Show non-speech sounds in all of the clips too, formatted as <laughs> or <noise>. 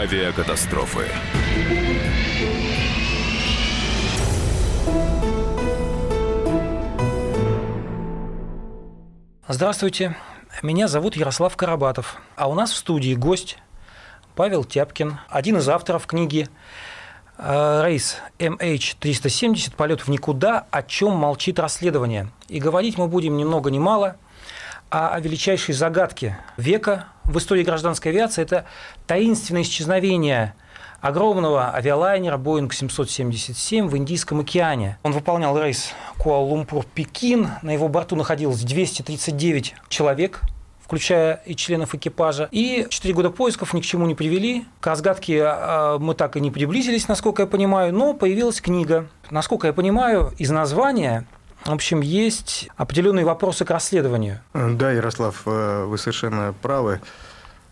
Авиакатастрофы. Здравствуйте, меня зовут Ярослав Карабатов, а у нас в студии гость Павел Тяпкин, один из авторов книги э, рейс MH370 «Полет в никуда. О чем молчит расследование». И говорить мы будем ни много ни мало о величайшей загадке века в истории гражданской авиации. Это таинственное исчезновение огромного авиалайнера Boeing 777 в Индийском океане. Он выполнял рейс Куала-Лумпур-Пекин. На его борту находилось 239 человек, включая и членов экипажа. И четыре года поисков ни к чему не привели. К разгадке а, мы так и не приблизились, насколько я понимаю, но появилась книга. Насколько я понимаю, из названия в общем, есть определенные вопросы к расследованию. Да, Ярослав, э, вы совершенно правы.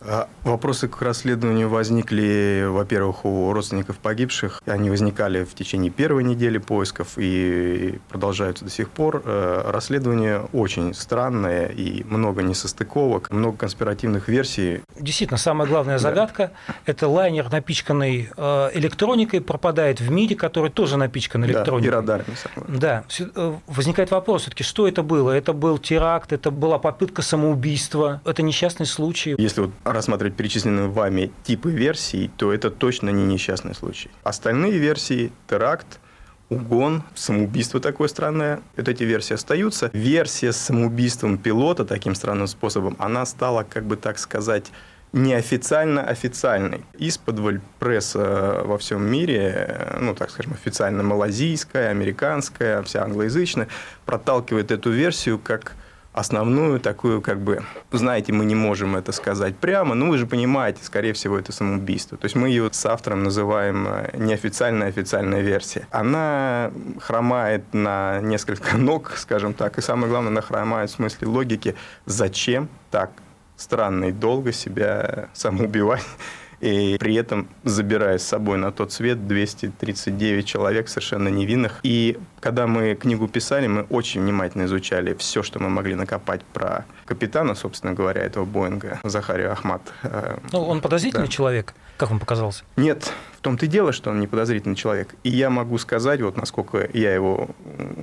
А вопросы к расследованию возникли, во-первых, у родственников погибших. Они возникали в течение первой недели поисков и продолжаются до сих пор. Э, расследование очень странное и много несостыковок, много конспиративных версий. Действительно, самая главная загадка да. – это лайнер, напичканный э, электроникой, пропадает в мире, который тоже напичкан электроникой. Да, и радарами. Да. Э, возникает вопрос все-таки, что это было? Это был теракт, это была попытка самоубийства, это несчастный случай. Если вот рассматривать перечисленные вами типы версий, то это точно не несчастный случай. Остальные версии – теракт, угон, самоубийство такое странное. Вот эти версии остаются. Версия с самоубийством пилота таким странным способом, она стала, как бы так сказать, неофициально официальной. Из-под пресса во всем мире, ну, так скажем, официально малазийская, американская, вся англоязычная, проталкивает эту версию как основную такую, как бы, знаете, мы не можем это сказать прямо, но вы же понимаете, скорее всего, это самоубийство. То есть мы ее с автором называем э, неофициальная официальная версия. Она хромает на несколько <laughs> ног, скажем так, и самое главное, она хромает в смысле логики, зачем так странно и долго себя <laughs> самоубивать и при этом забирая с собой на тот свет 239 человек совершенно невинных. И когда мы книгу писали, мы очень внимательно изучали все, что мы могли накопать про капитана, собственно говоря, этого Боинга, Захария Ахмат. Э, ну, он подозрительный да. человек, как вам показался? Нет, в том-то и дело, что он не подозрительный человек. И я могу сказать, вот насколько я его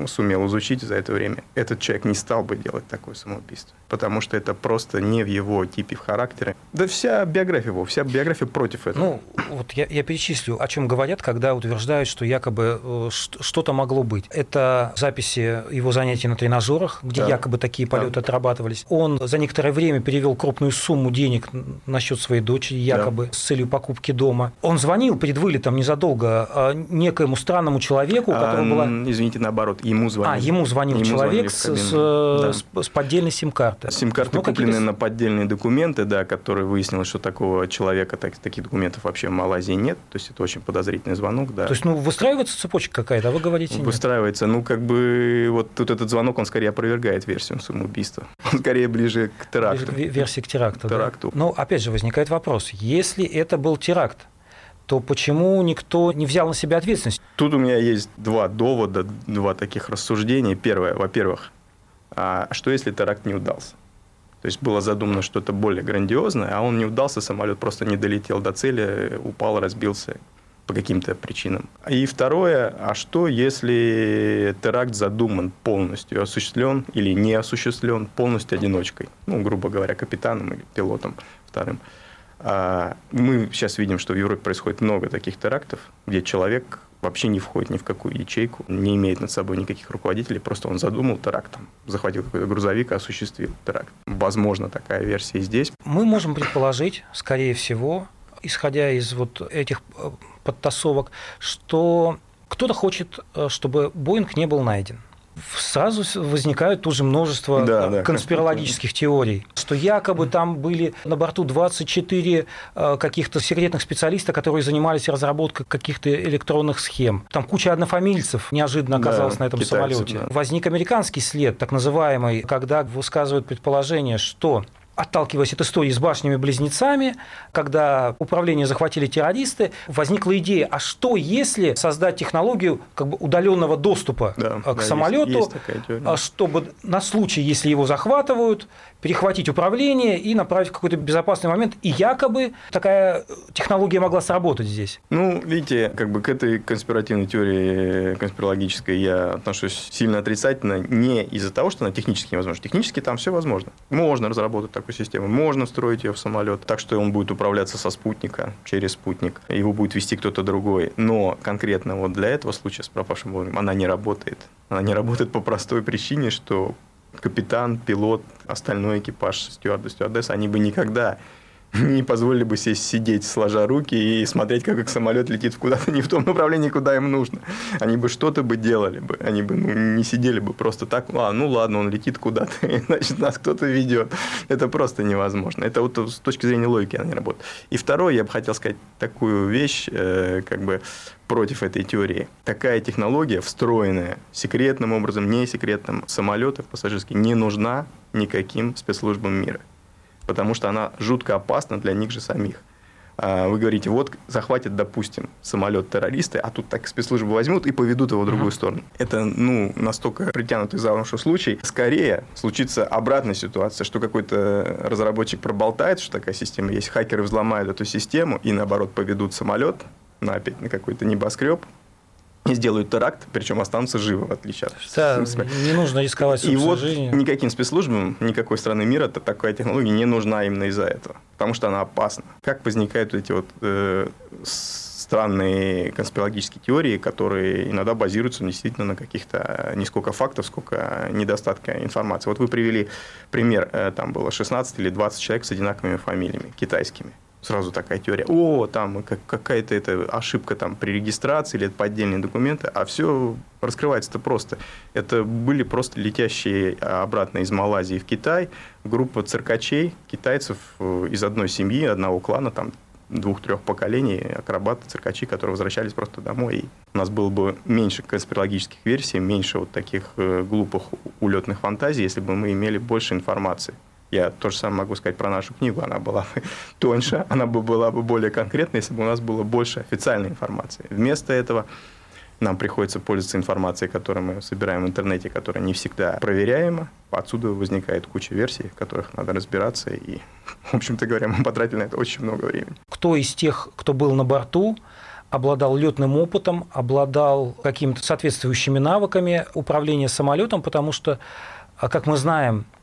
сумел изучить за это время, этот человек не стал бы делать такое самоубийство. Потому что это просто не в его типе в характере. Да вся биография его, вся биография против этого. Ну, вот я, я перечислю, о чем говорят, когда утверждают, что якобы э, что-то могло быть. Это записи его занятий на тренажерах, где да. якобы такие полеты да. отрабатывались. Он за некоторое время перевел крупную сумму денег на счет своей дочери, якобы да. с целью покупки дома. Он звонил перед вылетом незадолго а, некоему странному человеку, у которого а, была... Извините, наоборот, ему звонил. А, ему звонил ему человек звонили с, да. с, с поддельной сим-карты. Сим-карты ну, куплены на поддельные документы, да, которые выяснилось, что такого человека, так, таких документов вообще в Малайзии нет. То есть это очень подозрительный звонок, да. То есть, ну, выстраивается цепочка какая-то, а вы говорите нет. Выстраивается. Ну, как бы вот тут этот звонок, он скорее опровергает версию самоубийства. <laughs> Он скорее ближе к теракту. Ближе к версии к теракту. Теракту. Да? Ну, опять же, возникает вопрос. Если это был теракт, то почему никто не взял на себя ответственность? Тут у меня есть два довода, два таких рассуждения. Первое, во-первых, а что если теракт не удался? То есть было задумано что-то более грандиозное, а он не удался, самолет просто не долетел до цели, упал, разбился по каким-то причинам. И второе, а что если теракт задуман полностью, осуществлен или не осуществлен полностью одиночкой, ну, грубо говоря, капитаном или пилотом вторым. А мы сейчас видим, что в Европе происходит много таких терактов, где человек вообще не входит ни в какую ячейку, не имеет над собой никаких руководителей, просто он задумал теракт, там, захватил какой-то грузовик и осуществил теракт. Возможно, такая версия здесь. Мы можем предположить, скорее всего, исходя из вот этих э, подтасовок, что кто-то хочет, э, чтобы Боинг не был найден сразу возникают тоже множество да, да, конспирологических теорий, что якобы там были на борту 24 э, каких-то секретных специалиста, которые занимались разработкой каких-то электронных схем. Там куча однофамильцев неожиданно оказалась да, на этом китайцы, самолете. Да. Возник американский след, так называемый, когда высказывают предположение, что отталкиваясь от истории с башнями-близнецами, когда управление захватили террористы, возникла идея, а что если создать технологию как бы удаленного доступа да, к да, самолету, есть, есть чтобы на случай, если его захватывают, перехватить управление и направить в какой-то безопасный момент. И якобы такая технология могла сработать здесь. Ну, видите, как бы к этой конспиративной теории конспирологической я отношусь сильно отрицательно не из-за того, что она технически невозможна. Технически там все возможно. Можно разработать такую систему, можно строить ее в самолет так, что он будет управляться со спутника, через спутник, его будет вести кто-то другой. Но конкретно вот для этого случая с пропавшим вовремя она не работает. Она не работает по простой причине, что капитан, пилот, остальной экипаж, стюарды, стюардесса, они бы никогда <laughs> не позволили бы себе сидеть, сложа руки и смотреть, как самолет летит куда-то <laughs> не в том направлении, куда им нужно. Они бы что-то бы делали бы. Они бы ну, не сидели бы просто так, а, ну ладно, он летит куда-то, <laughs> значит, нас кто-то ведет. Это просто невозможно. Это вот с точки зрения логики она не работает. И второе, я бы хотел сказать такую вещь, э, как бы против этой теории. Такая технология, встроенная секретным образом, не секретным, самолетов пассажирских, не нужна никаким спецслужбам мира потому что она жутко опасна для них же самих. А, вы говорите, вот захватят, допустим, самолет террористы, а тут так спецслужбы возьмут и поведут его в другую uh-huh. сторону. Это, ну, настолько притянутый за уши случай. Скорее случится обратная ситуация, что какой-то разработчик проболтает, что такая система есть, хакеры взломают эту систему и, наоборот, поведут самолет на опять на какой-то небоскреб, сделают теракт, причем останутся живы, в отличие от... Да, не нужно рисковать И вот жизнью. никаким спецслужбам, никакой страны мира такая технология не нужна именно из-за этого, потому что она опасна. Как возникают эти вот э, странные конспирологические теории, которые иногда базируются действительно на каких-то не сколько фактов, сколько недостатка информации. Вот вы привели пример, э, там было 16 или 20 человек с одинаковыми фамилиями, китайскими сразу такая теория, о, там какая-то это ошибка там при регистрации или это поддельные документы, а все раскрывается-то просто. Это были просто летящие обратно из Малайзии в Китай группа циркачей, китайцев э, из одной семьи, одного клана, там двух-трех поколений акробаты, циркачи, которые возвращались просто домой. И у нас было бы меньше конспирологических версий, меньше вот таких э, глупых улетных фантазий, если бы мы имели больше информации. Я то же самое могу сказать про нашу книгу. Она была бы <laughs> тоньше, она бы была бы более конкретной, если бы у нас было больше официальной информации. Вместо этого нам приходится пользоваться информацией, которую мы собираем в интернете, которая не всегда проверяема. Отсюда возникает куча версий, в которых надо разбираться. И, <laughs> в общем-то говоря, мы потратили на это очень много времени. Кто из тех, кто был на борту, обладал летным опытом, обладал какими-то соответствующими навыками управления самолетом, потому что, как мы знаем, а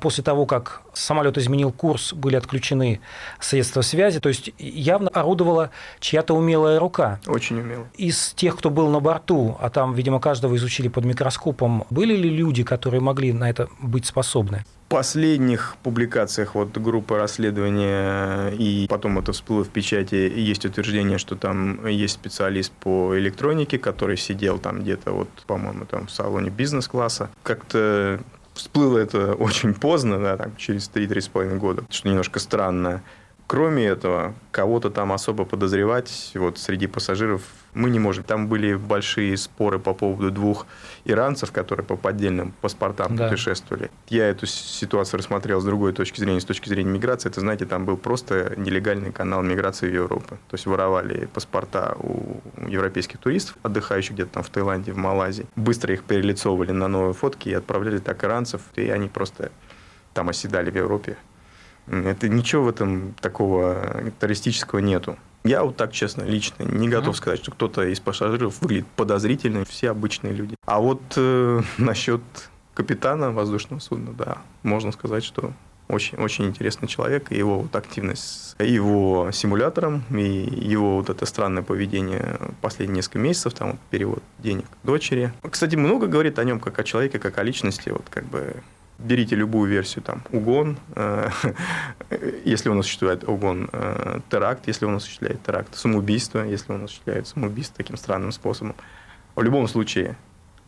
после того, как самолет изменил курс, были отключены средства связи, то есть явно орудовала чья-то умелая рука. Очень умелая. Из тех, кто был на борту, а там, видимо, каждого изучили под микроскопом, были ли люди, которые могли на это быть способны? В последних публикациях вот группы расследования и потом это всплыло в печати, есть утверждение, что там есть специалист по электронике, который сидел там где-то вот, по-моему, там в салоне бизнес-класса. Как-то Всплыло это очень поздно, да, там, через 3-3,5 года, что немножко странно. Кроме этого, кого-то там особо подозревать вот среди пассажиров мы не можем. Там были большие споры по поводу двух иранцев, которые по поддельным паспортам да. путешествовали. Я эту ситуацию рассмотрел с другой точки зрения, с точки зрения миграции. Это, знаете, там был просто нелегальный канал миграции в Европу. То есть воровали паспорта у европейских туристов, отдыхающих где-то там в Таиланде, в Малайзии. Быстро их перелицовывали на новые фотки и отправляли так иранцев, и они просто там оседали в Европе это ничего в этом такого террористического нету. Я вот так, честно, лично не готов сказать, что кто-то из пассажиров выглядит подозрительным, все обычные люди. А вот э, <laughs> насчет капитана воздушного судна, да, можно сказать, что очень, очень интересный человек, и его вот активность с его симулятором, и его вот это странное поведение последние несколько месяцев, там вот перевод денег дочери. Кстати, много говорит о нем как о человеке, как о личности, вот как бы берите любую версию, там, угон, э, <laughs> если он осуществляет угон, э, теракт, если он осуществляет теракт, самоубийство, если он осуществляет самоубийство таким странным способом. В любом случае,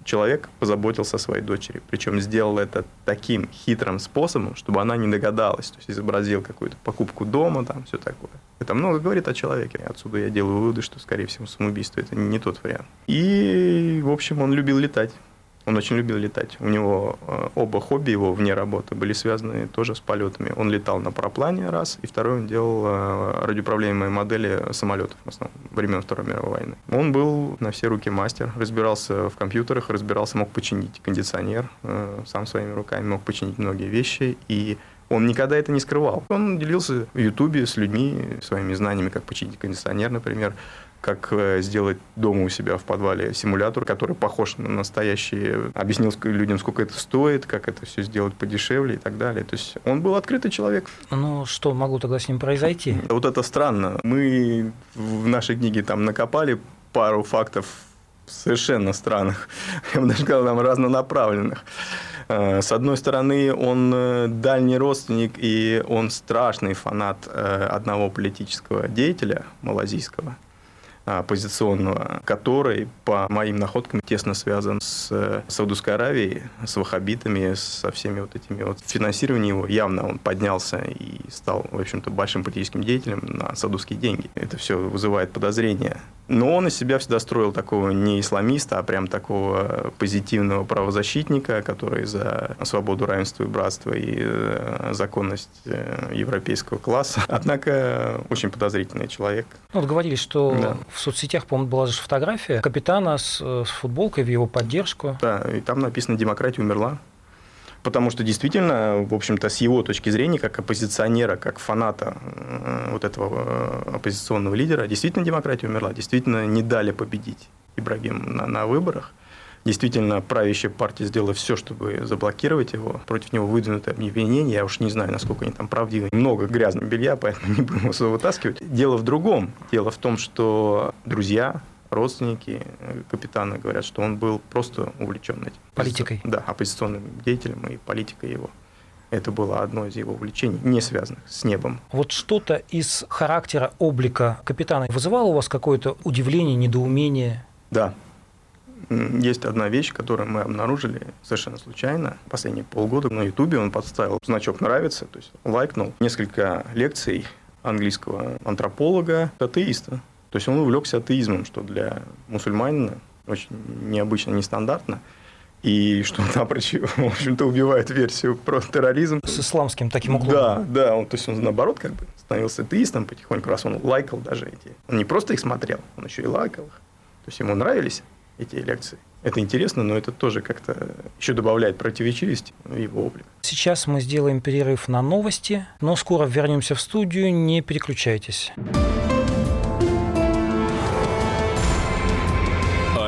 человек позаботился о своей дочери, причем сделал это таким хитрым способом, чтобы она не догадалась, то есть изобразил какую-то покупку дома, там, все такое. Это много говорит о человеке. Отсюда я делаю выводы, что, скорее всего, самоубийство – это не тот вариант. И, в общем, он любил летать Он очень любил летать. У него э, оба хобби его вне работы были связаны тоже с полетами. Он летал на параплане раз, и второй он делал э, радиоуправляемые модели самолетов в основном времен Второй мировой войны. Он был на все руки мастер, разбирался в компьютерах, разбирался, мог починить кондиционер э, сам своими руками, мог починить многие вещи, и он никогда это не скрывал. Он делился в Ютубе с людьми своими знаниями, как починить кондиционер, например, как э, сделать дома у себя в подвале симулятор, который похож на настоящий, объяснил людям, сколько это стоит, как это все сделать подешевле и так далее. То есть он был открытый человек. Ну, что могло тогда с ним произойти? Вот это странно. Мы в нашей книге там накопали пару фактов совершенно странных, <laughs> я бы даже сказал, там разнонаправленных. Э, с одной стороны, он э, дальний родственник, и он страшный фанат одного политического деятеля малазийского – оппозиционного, который, по моим находкам, тесно связан с э, Саудовской Аравией, с ваххабитами, со всеми вот этими вот. Финансирование его явно он поднялся и стал, в общем-то, большим политическим деятелем на саудовские деньги. Это все вызывает подозрения. Но он из себя всегда строил такого не исламиста, а прям такого позитивного правозащитника, который за свободу, равенство и братство и э, законность э, европейского класса. <laughs> Однако очень подозрительный человек. Ну, вот говорили, что да. в соцсетях, по-моему, была же фотография капитана с, с футболкой в его поддержку. Да, и там написано «Демократия умерла». Потому что действительно, в общем-то, с его точки зрения, как оппозиционера, как фаната э, вот этого э, оппозиционного лидера, действительно демократия умерла, действительно не дали победить Ибрагим на, на выборах. Действительно, правящая партия сделала все, чтобы заблокировать его. Против него выдвинуты обвинения. Я уж не знаю, насколько они там правдивы. Много грязного белья, <laughs> поэтому не будем его вытаскивать. Дело в другом. Дело в том, что друзья, родственники э, капитана говорят, что он был просто увлечен этим. Политикой? Да, оппозиционным деятелем и политикой его. Это было одно из его увлечений, не связанных с небом. Вот что-то из характера, облика капитана вызывало у вас какое-то удивление, недоумение? Да. Есть одна вещь, которую мы обнаружили совершенно случайно. Последние полгода на Ютубе он подставил значок «Нравится», то есть лайкнул несколько лекций английского антрополога, атеиста. То есть он увлекся атеизмом, что для мусульманина очень необычно, нестандартно. И что напрочь, <laughs> в общем-то, убивает версию про терроризм. С исламским таким уклоном. Да, да, он, то есть он наоборот как бы становился атеистом потихоньку, раз он лайкал даже эти. Он не просто их смотрел, он еще и лайкал их. То есть ему нравились эти лекции. Это интересно, но это тоже как-то еще добавляет противоречивости в его облик. Сейчас мы сделаем перерыв на новости, но скоро вернемся в студию, не переключайтесь.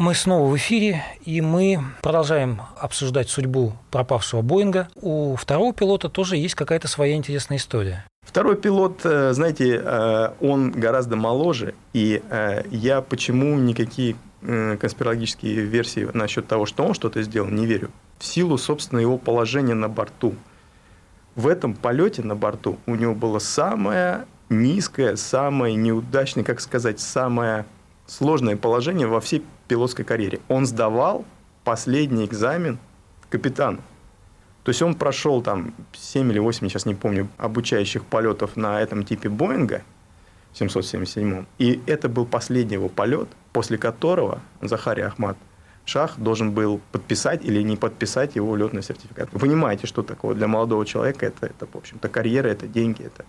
Мы снова в эфире, и мы продолжаем обсуждать судьбу пропавшего Боинга. У второго пилота тоже есть какая-то своя интересная история. Второй пилот, э, знаете, э, он гораздо моложе, и э, я почему никакие конспирологические версии насчет того, что он что-то сделал, не верю. В силу, собственно, его положения на борту. В этом полете на борту у него было самое низкое, самое неудачное, как сказать, самое сложное положение во всей пилотской карьере. Он сдавал последний экзамен капитану. То есть он прошел там 7 или 8, сейчас не помню, обучающих полетов на этом типе Боинга, 777. И это был последний его полет, после которого Захарий Ахмад Шах должен был подписать или не подписать его летный сертификат. Вы понимаете, что такое для молодого человека? Это, это в общем-то, карьера, это деньги, это,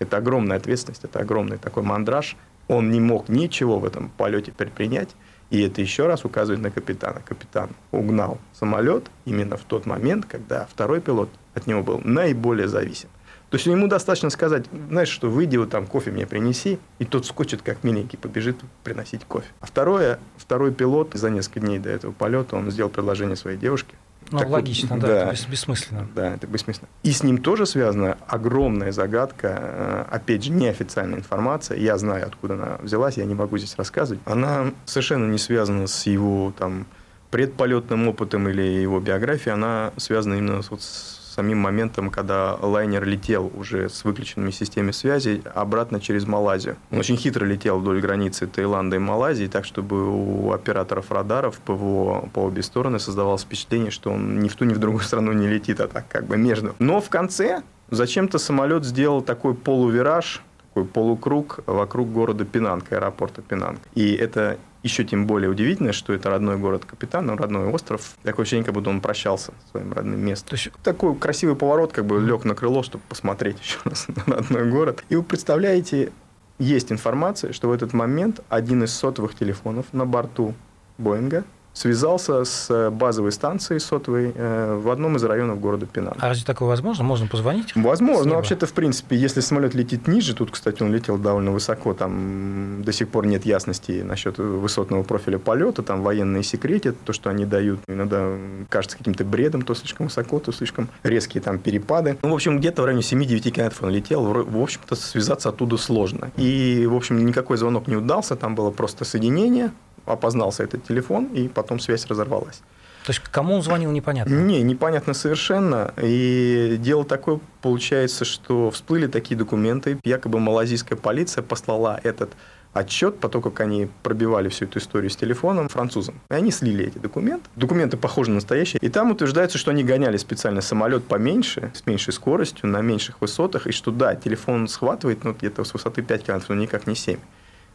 это огромная ответственность, это огромный такой мандраж. Он не мог ничего в этом полете предпринять. И это еще раз указывает на капитана. Капитан угнал самолет именно в тот момент, когда второй пилот от него был наиболее зависим. То есть ему достаточно сказать, знаешь, что выйди, вот там кофе мне принеси, и тот скочит, как миленький, побежит приносить кофе. А второе, второй пилот за несколько дней до этого полета, он сделал предложение своей девушке, ну, так логично, вот, да, да, это бессмысленно. Да, это бессмысленно. И с ним тоже связана огромная загадка, э, опять же, неофициальная информация, я знаю, откуда она взялась, я не могу здесь рассказывать. Она совершенно не связана с его там предполетным опытом или его биографией, она связана именно вот с самим моментом, когда лайнер летел уже с выключенными системами связи обратно через Малайзию. Он очень хитро летел вдоль границы Таиланда и Малайзии, так чтобы у операторов радаров ПВО по обе стороны создавалось впечатление, что он ни в ту, ни в другую страну не летит, а так как бы между. Но в конце зачем-то самолет сделал такой полувираж, такой полукруг вокруг города Пинанг, аэропорта Пинанг. И это еще тем более удивительно, что это родной город капитана, родной остров. Такое ощущение, как будто он прощался с своим родным местом. То есть такой красивый поворот, как бы лег на крыло, чтобы посмотреть <laughs> еще раз на родной город. И вы представляете, есть информация, что в этот момент один из сотовых телефонов на борту Боинга связался с э, базовой станцией сотовой э, в одном из районов города Пинан. А разве такое возможно? Можно позвонить? Возможно. Но вообще-то, в принципе, если самолет летит ниже, тут, кстати, он летел довольно высоко, там до сих пор нет ясности насчет высотного профиля полета, там военные секреты, то, что они дают, иногда кажется каким-то бредом, то слишком высоко, то слишком резкие там перепады. Ну, в общем, где-то в районе 7-9 километров он летел, в общем-то, связаться оттуда сложно. И, в общем, никакой звонок не удался, там было просто соединение, опознался этот телефон, и потом связь разорвалась. То есть, кому он звонил, непонятно? Не, непонятно совершенно. И дело такое, получается, что всплыли такие документы. Якобы малазийская полиция послала этот отчет по как они пробивали всю эту историю с телефоном французам. И они слили эти документы. Документы похожи на настоящие. И там утверждается, что они гоняли специально самолет поменьше, с меньшей скоростью, на меньших высотах, и что да, телефон схватывает ну, где-то с высоты 5 километров, но никак не 7.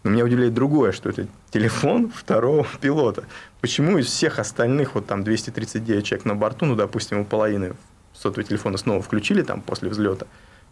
Но меня удивляет другое, что это телефон <laughs> второго пилота. Почему из всех остальных, вот там 239 человек на борту, ну, допустим, у половины сотовые телефоны снова включили там после взлета,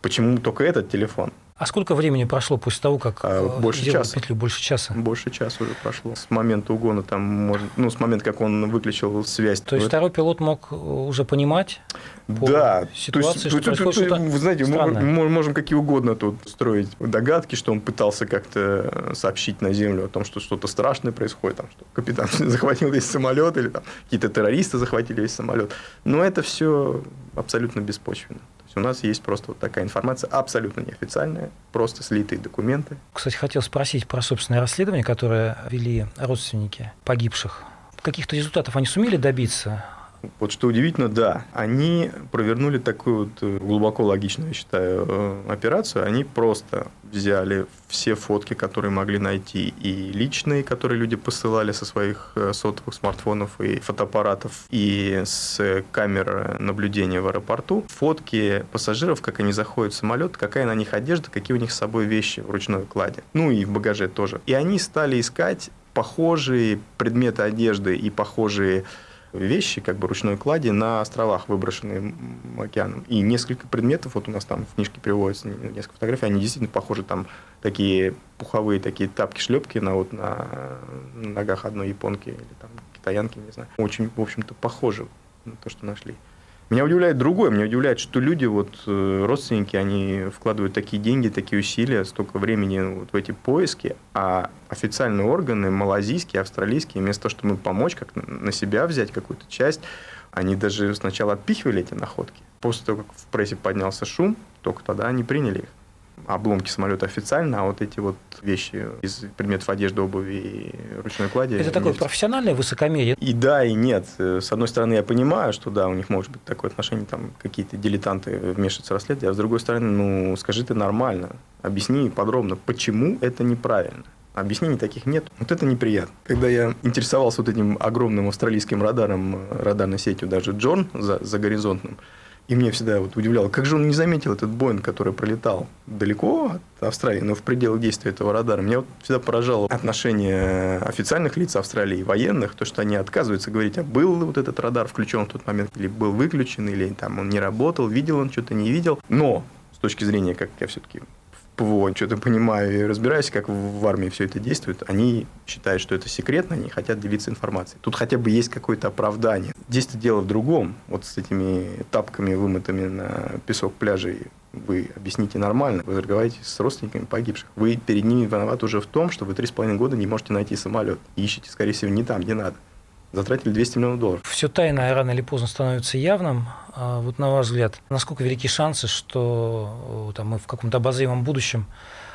почему только этот телефон? А сколько времени прошло после того, как а, э, больше часа. петлю? Больше часа? Больше часа уже прошло. С момента угона, там, ну, с момента, как он выключил связь. То есть, второй пилот мог уже понимать да, ситуации, то есть, что то, то, Вы знаете, странное. мы можем какие угодно тут строить догадки, что он пытался как-то сообщить на Землю о том, что что-то страшное происходит, там, что капитан <laughs> захватил весь самолет, или там какие-то террористы захватили весь самолет. Но это все абсолютно беспочвенно у нас есть просто вот такая информация, абсолютно неофициальная, просто слитые документы. Кстати, хотел спросить про собственное расследование, которое вели родственники погибших. Каких-то результатов они сумели добиться? Вот что удивительно, да, они провернули такую вот э, глубоко логичную, я считаю, э, операцию. Они просто взяли все фотки, которые могли найти, и личные, которые люди посылали со своих э, сотовых смартфонов и фотоаппаратов, и с камер наблюдения в аэропорту, фотки пассажиров, как они заходят в самолет, какая на них одежда, какие у них с собой вещи в ручной кладе, ну и в багаже тоже. И они стали искать похожие предметы одежды и похожие вещи, как бы ручной клади на островах, выброшенные океаном. И несколько предметов, вот у нас там в книжке приводится несколько фотографий, они действительно похожи, там такие пуховые такие тапки-шлепки на, вот, на ногах одной японки или там китаянки, не знаю. Очень, в общем-то, похожи на то, что нашли. Меня удивляет другое. Меня удивляет, что люди, вот, э, родственники, они вкладывают такие деньги, такие усилия, столько времени вот в эти поиски, а официальные органы, малазийские, австралийские, вместо того, чтобы помочь, как на себя взять какую-то часть, они даже сначала отпихивали эти находки. После того, как в прессе поднялся шум, только тогда они приняли их обломки самолета официально, а вот эти вот вещи из предметов одежды, обуви и ручной клади... Это такое нет. профессиональное высокомерие? И да, и нет. С одной стороны, я понимаю, что да, у них может быть такое отношение, там какие-то дилетанты вмешиваются в расследование, а с другой стороны, ну, скажи ты нормально, объясни подробно, почему это неправильно. Объяснений таких нет. Вот это неприятно. Когда я интересовался вот этим огромным австралийским радаром, радарной сетью даже Джон за, за горизонтным, и мне всегда вот удивляло, как же он не заметил этот Боинг, который пролетал далеко от Австралии, но в пределах действия этого радара. Меня вот всегда поражало отношение официальных лиц Австралии, военных, то, что они отказываются говорить, а был вот этот радар включен в тот момент, или был выключен, или там он не работал, видел он что-то, не видел. Но с точки зрения, как я все-таки ПВО что-то понимаю и разбираюсь, как в армии все это действует, они считают, что это секретно, они хотят делиться информацией. Тут хотя бы есть какое-то оправдание. Здесь-то дело в другом. Вот с этими тапками, вымытыми на песок пляжей Вы объясните нормально, вы разговариваете с родственниками погибших. Вы перед ними виноваты уже в том, что вы три с половиной года не можете найти самолет. ищете, скорее всего, не там, где надо. Затратили 200 миллионов долларов. Все тайное рано или поздно становится явным. А вот на ваш взгляд, насколько велики шансы, что там, мы в каком-то обозримом будущем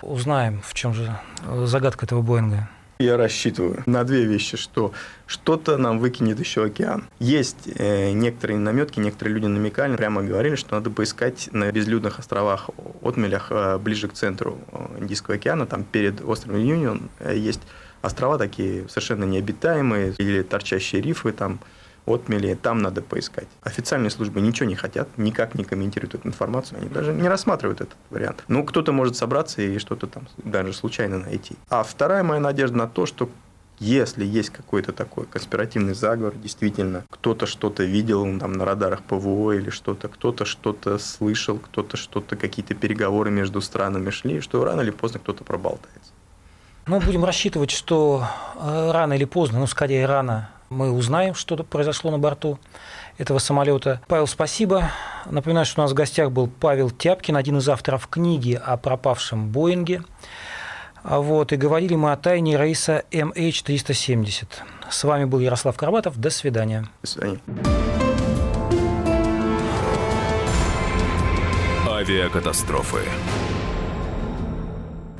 узнаем, в чем же загадка этого Боинга? Я рассчитываю на две вещи, что что-то нам выкинет еще океан. Есть э, некоторые наметки, некоторые люди намекали, прямо говорили, что надо поискать на безлюдных островах, отмелях э, ближе к центру э, Индийского океана, там перед островом Юнион э, есть острова такие совершенно необитаемые или торчащие рифы там отмели, там надо поискать. Официальные службы ничего не хотят, никак не комментируют эту информацию, они даже не рассматривают этот вариант. Ну, кто-то может собраться и что-то там даже случайно найти. А вторая моя надежда на то, что если есть какой-то такой конспиративный заговор, действительно, кто-то что-то видел там, на радарах ПВО или что-то, кто-то что-то слышал, кто-то что-то, какие-то переговоры между странами шли, что рано или поздно кто-то проболтается. Мы будем рассчитывать, что э, рано или поздно, ну, скорее рано, мы узнаем, что произошло на борту этого самолета. Павел, спасибо. Напоминаю, что у нас в гостях был Павел Тяпкин, один из авторов книги о пропавшем Боинге. А вот, и говорили мы о тайне рейса MH370. С вами был Ярослав Карабатов. До свидания. До свидания. Авиакатастрофы.